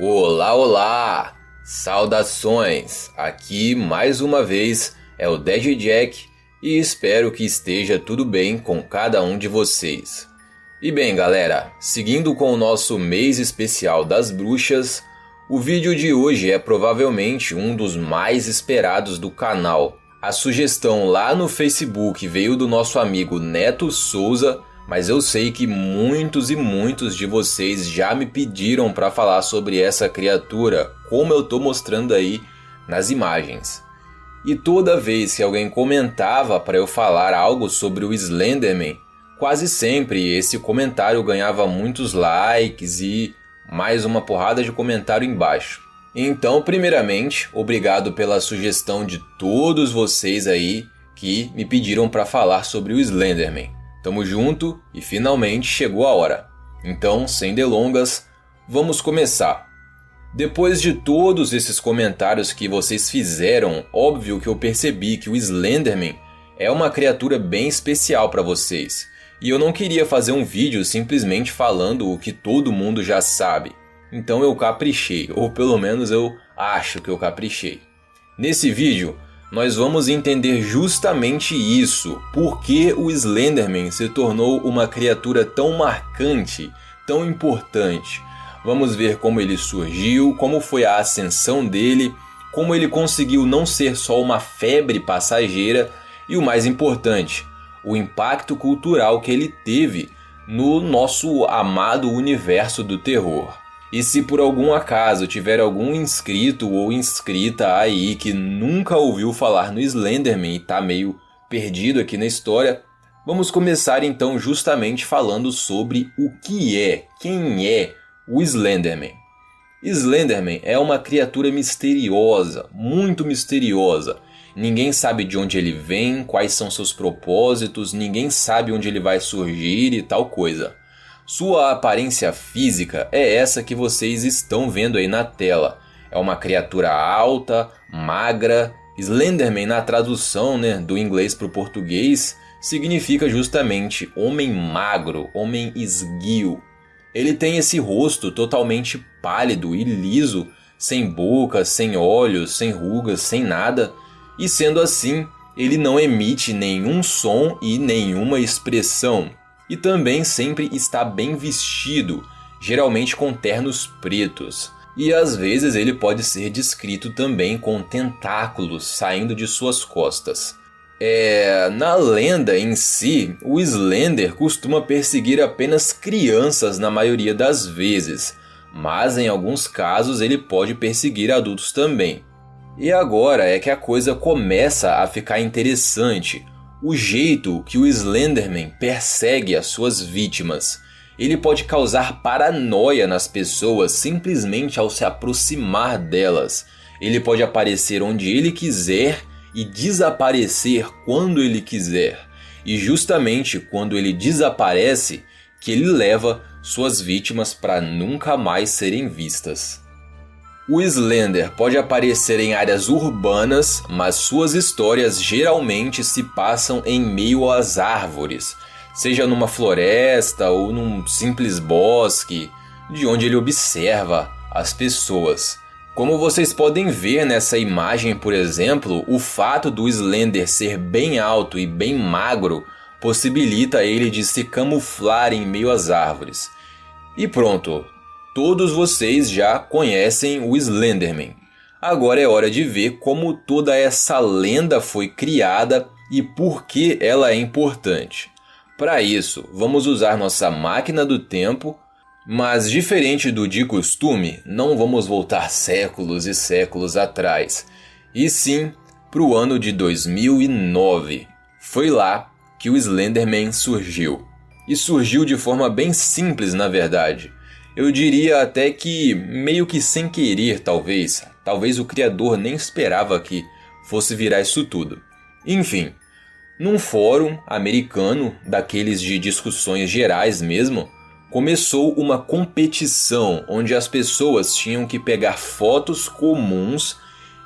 Olá, olá! Saudações! Aqui mais uma vez é o Dead Jack e espero que esteja tudo bem com cada um de vocês. E bem, galera, seguindo com o nosso mês especial das bruxas, o vídeo de hoje é provavelmente um dos mais esperados do canal. A sugestão lá no Facebook veio do nosso amigo Neto Souza mas eu sei que muitos e muitos de vocês já me pediram para falar sobre essa criatura, como eu estou mostrando aí nas imagens. E toda vez que alguém comentava para eu falar algo sobre o Slenderman, quase sempre esse comentário ganhava muitos likes e mais uma porrada de comentário embaixo. Então, primeiramente, obrigado pela sugestão de todos vocês aí que me pediram para falar sobre o Slenderman. Tamo junto e finalmente chegou a hora. Então, sem delongas, vamos começar. Depois de todos esses comentários que vocês fizeram, óbvio que eu percebi que o Slenderman é uma criatura bem especial para vocês. E eu não queria fazer um vídeo simplesmente falando o que todo mundo já sabe. Então eu caprichei, ou pelo menos eu acho que eu caprichei. Nesse vídeo, nós vamos entender justamente isso, por que o Slenderman se tornou uma criatura tão marcante, tão importante. Vamos ver como ele surgiu, como foi a ascensão dele, como ele conseguiu não ser só uma febre passageira e o mais importante, o impacto cultural que ele teve no nosso amado universo do terror. E se por algum acaso tiver algum inscrito ou inscrita aí que nunca ouviu falar no Slenderman e tá meio perdido aqui na história, vamos começar então justamente falando sobre o que é, quem é o Slenderman. Slenderman é uma criatura misteriosa, muito misteriosa. Ninguém sabe de onde ele vem, quais são seus propósitos, ninguém sabe onde ele vai surgir e tal coisa. Sua aparência física é essa que vocês estão vendo aí na tela. É uma criatura alta, magra. Slenderman, na tradução né, do inglês para o português, significa justamente homem magro, homem esguio. Ele tem esse rosto totalmente pálido e liso, sem boca, sem olhos, sem rugas, sem nada, e sendo assim, ele não emite nenhum som e nenhuma expressão e também sempre está bem vestido, geralmente com ternos pretos. E às vezes ele pode ser descrito também com tentáculos saindo de suas costas. É, na lenda em si, o Slender costuma perseguir apenas crianças na maioria das vezes, mas em alguns casos ele pode perseguir adultos também. E agora é que a coisa começa a ficar interessante, o jeito que o Slenderman persegue as suas vítimas. Ele pode causar paranoia nas pessoas simplesmente ao se aproximar delas. Ele pode aparecer onde ele quiser e desaparecer quando ele quiser. E justamente quando ele desaparece, que ele leva suas vítimas para nunca mais serem vistas. O Slender pode aparecer em áreas urbanas, mas suas histórias geralmente se passam em meio às árvores, seja numa floresta ou num simples bosque, de onde ele observa as pessoas. Como vocês podem ver nessa imagem, por exemplo, o fato do Slender ser bem alto e bem magro possibilita ele de se camuflar em meio às árvores. E pronto, Todos vocês já conhecem o Slenderman. Agora é hora de ver como toda essa lenda foi criada e por que ela é importante. Para isso, vamos usar nossa máquina do tempo, mas diferente do de costume, não vamos voltar séculos e séculos atrás, e sim para o ano de 2009. Foi lá que o Slenderman surgiu. E surgiu de forma bem simples, na verdade. Eu diria até que meio que sem querer, talvez. Talvez o criador nem esperava que fosse virar isso tudo. Enfim, num fórum americano, daqueles de discussões gerais mesmo, começou uma competição onde as pessoas tinham que pegar fotos comuns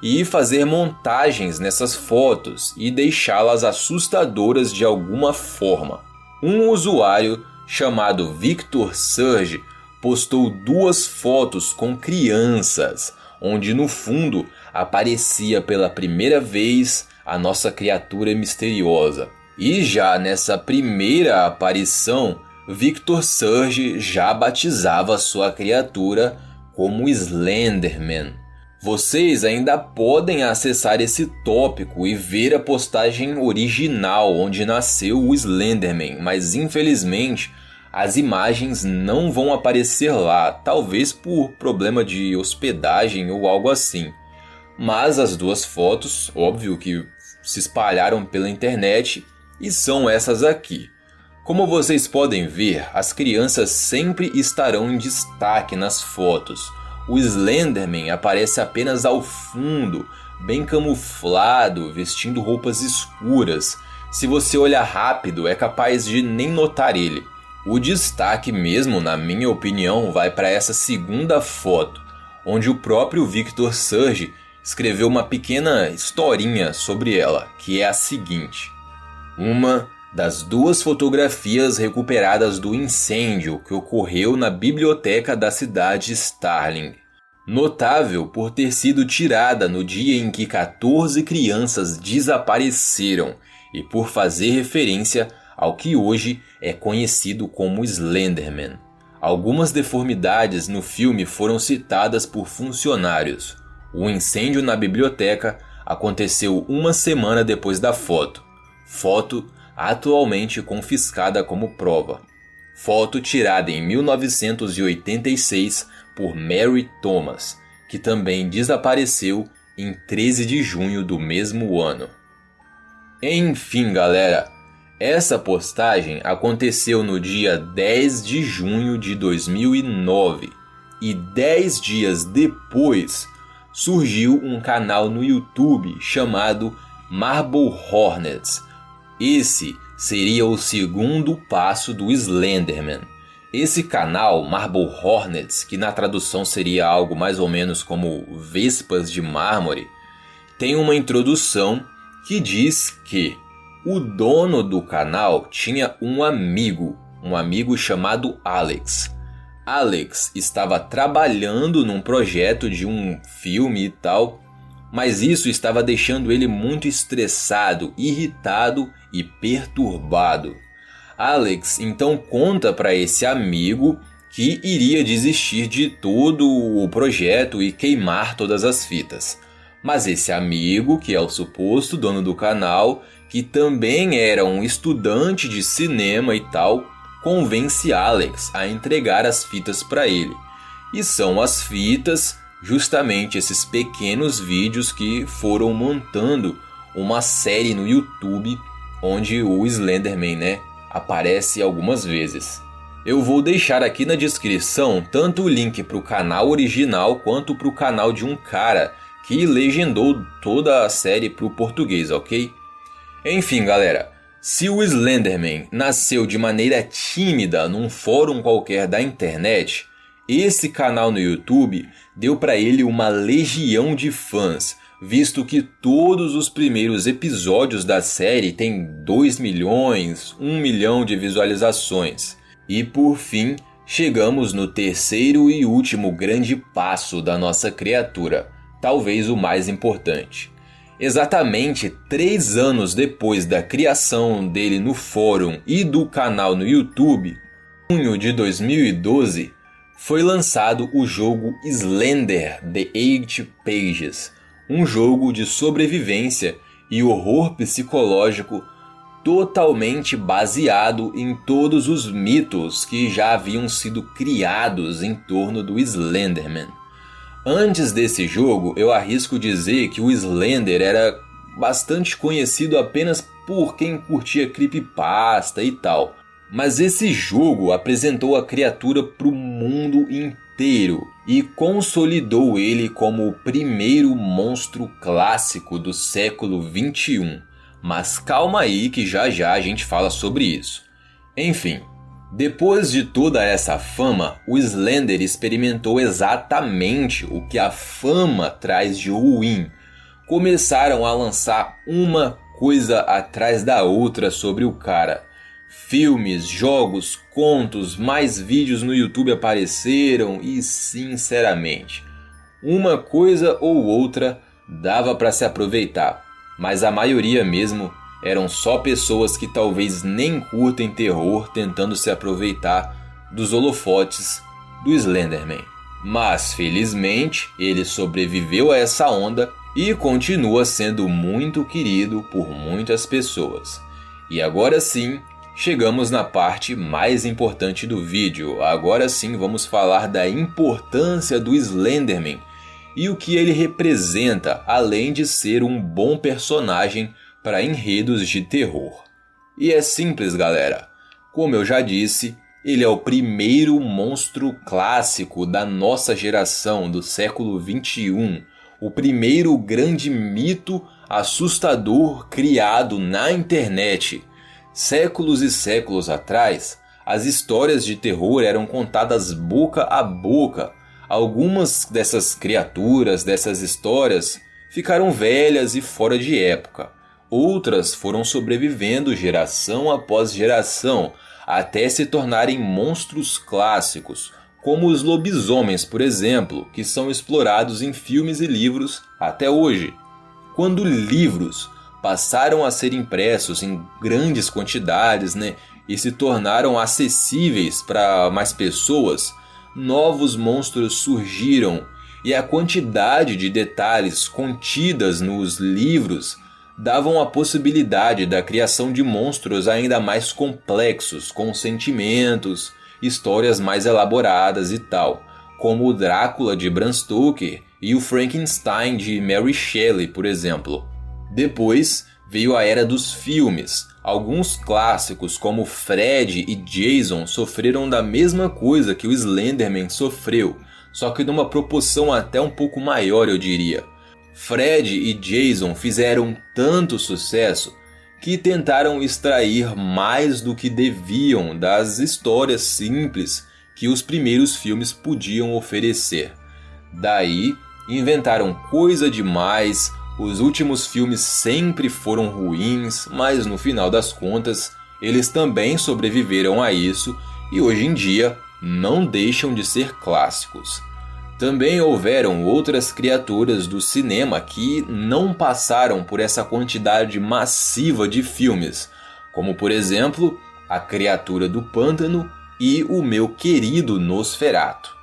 e fazer montagens nessas fotos e deixá-las assustadoras de alguma forma. Um usuário chamado Victor Surge postou duas fotos com crianças, onde no fundo aparecia pela primeira vez a nossa criatura misteriosa. E já nessa primeira aparição, Victor Surge já batizava sua criatura como Slenderman. Vocês ainda podem acessar esse tópico e ver a postagem original onde nasceu o Slenderman, mas infelizmente as imagens não vão aparecer lá, talvez por problema de hospedagem ou algo assim. Mas as duas fotos, óbvio que se espalharam pela internet e são essas aqui. Como vocês podem ver, as crianças sempre estarão em destaque nas fotos. O Slenderman aparece apenas ao fundo, bem camuflado, vestindo roupas escuras. Se você olhar rápido, é capaz de nem notar ele. O destaque mesmo, na minha opinião, vai para essa segunda foto, onde o próprio Victor Surge escreveu uma pequena historinha sobre ela, que é a seguinte: Uma das duas fotografias recuperadas do incêndio que ocorreu na biblioteca da cidade Starling. Notável por ter sido tirada no dia em que 14 crianças desapareceram e por fazer referência ao que hoje é conhecido como Slenderman. Algumas deformidades no filme foram citadas por funcionários. O incêndio na biblioteca aconteceu uma semana depois da foto. Foto atualmente confiscada como prova. Foto tirada em 1986 por Mary Thomas, que também desapareceu em 13 de junho do mesmo ano. Enfim, galera, essa postagem aconteceu no dia 10 de junho de 2009 e 10 dias depois surgiu um canal no YouTube chamado Marble Hornets. Esse seria o segundo passo do Slenderman. Esse canal, Marble Hornets, que na tradução seria algo mais ou menos como Vespas de Mármore, tem uma introdução que diz que o dono do canal tinha um amigo, um amigo chamado Alex. Alex estava trabalhando num projeto de um filme e tal, mas isso estava deixando ele muito estressado, irritado e perturbado. Alex então conta para esse amigo que iria desistir de todo o projeto e queimar todas as fitas. Mas esse amigo, que é o suposto dono do canal, que também era um estudante de cinema e tal, convence Alex a entregar as fitas para ele. E são as fitas, justamente esses pequenos vídeos que foram montando uma série no YouTube onde o Slenderman, né, aparece algumas vezes. Eu vou deixar aqui na descrição tanto o link para o canal original quanto para o canal de um cara que legendou toda a série para o português, ok? Enfim, galera, se o Slenderman nasceu de maneira tímida num fórum qualquer da internet, esse canal no YouTube deu para ele uma legião de fãs, visto que todos os primeiros episódios da série têm 2 milhões, 1 milhão de visualizações. E por fim, chegamos no terceiro e último grande passo da nossa criatura, talvez o mais importante. Exatamente três anos depois da criação dele no fórum e do canal no YouTube, em junho de 2012, foi lançado o jogo Slender The Eight Pages, um jogo de sobrevivência e horror psicológico totalmente baseado em todos os mitos que já haviam sido criados em torno do Slenderman. Antes desse jogo, eu arrisco dizer que o Slender era bastante conhecido apenas por quem curtia creepypasta e tal. Mas esse jogo apresentou a criatura para o mundo inteiro e consolidou ele como o primeiro monstro clássico do século 21. Mas calma aí que já já a gente fala sobre isso. Enfim, depois de toda essa fama, o Slender experimentou exatamente o que a fama traz de ruim. Começaram a lançar uma coisa atrás da outra sobre o cara. Filmes, jogos, contos, mais vídeos no YouTube apareceram e, sinceramente, uma coisa ou outra dava para se aproveitar, mas a maioria mesmo eram só pessoas que talvez nem curtem terror tentando se aproveitar dos holofotes do Slenderman. Mas felizmente ele sobreviveu a essa onda e continua sendo muito querido por muitas pessoas. E agora sim, chegamos na parte mais importante do vídeo. Agora sim vamos falar da importância do Slenderman e o que ele representa, além de ser um bom personagem para enredos de terror. E é simples, galera. Como eu já disse, ele é o primeiro monstro clássico da nossa geração do século 21, o primeiro grande mito assustador criado na internet. Séculos e séculos atrás, as histórias de terror eram contadas boca a boca Algumas dessas criaturas, dessas histórias, ficaram velhas e fora de época. Outras foram sobrevivendo geração após geração até se tornarem monstros clássicos, como os lobisomens, por exemplo, que são explorados em filmes e livros até hoje. Quando livros passaram a ser impressos em grandes quantidades né, e se tornaram acessíveis para mais pessoas, novos monstros surgiram e a quantidade de detalhes contidas nos livros davam a possibilidade da criação de monstros ainda mais complexos, com sentimentos, histórias mais elaboradas e tal, como o Drácula de Bram Stoker e o Frankenstein de Mary Shelley, por exemplo. Depois veio a era dos filmes, Alguns clássicos, como Fred e Jason, sofreram da mesma coisa que o Slenderman sofreu, só que numa proporção até um pouco maior, eu diria. Fred e Jason fizeram tanto sucesso que tentaram extrair mais do que deviam das histórias simples que os primeiros filmes podiam oferecer. Daí, inventaram coisa demais, os últimos filmes sempre foram ruins, mas no final das contas, eles também sobreviveram a isso e hoje em dia não deixam de ser clássicos. Também houveram outras criaturas do cinema que não passaram por essa quantidade massiva de filmes, como por exemplo A Criatura do Pântano e O Meu Querido Nosferato.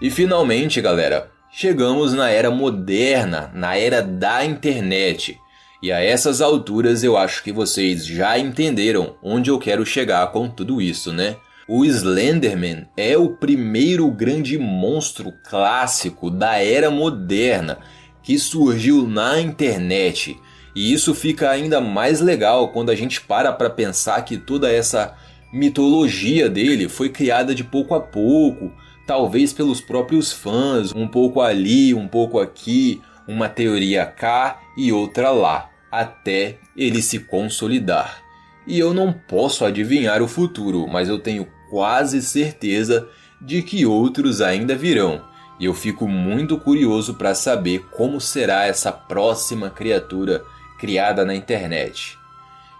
E finalmente, galera, chegamos na era moderna, na era da internet. E a essas alturas eu acho que vocês já entenderam onde eu quero chegar com tudo isso, né? O Slenderman é o primeiro grande monstro clássico da era moderna que surgiu na internet. E isso fica ainda mais legal quando a gente para para pensar que toda essa mitologia dele foi criada de pouco a pouco, talvez pelos próprios fãs, um pouco ali, um pouco aqui, uma teoria cá e outra lá, até ele se consolidar. E eu não posso adivinhar o futuro, mas eu tenho quase certeza de que outros ainda virão. E eu fico muito curioso para saber como será essa próxima criatura criada na internet.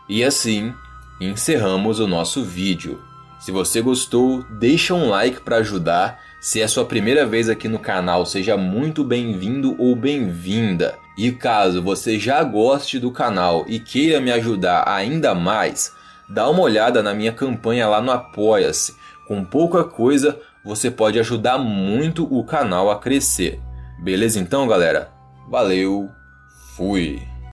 E assim, encerramos o nosso vídeo. Se você gostou, deixa um like para ajudar. Se é sua primeira vez aqui no canal, seja muito bem-vindo ou bem-vinda. E caso você já goste do canal e queira me ajudar ainda mais, dá uma olhada na minha campanha lá no Apoia-se. Com pouca coisa, você pode ajudar muito o canal a crescer. Beleza então, galera? Valeu, fui!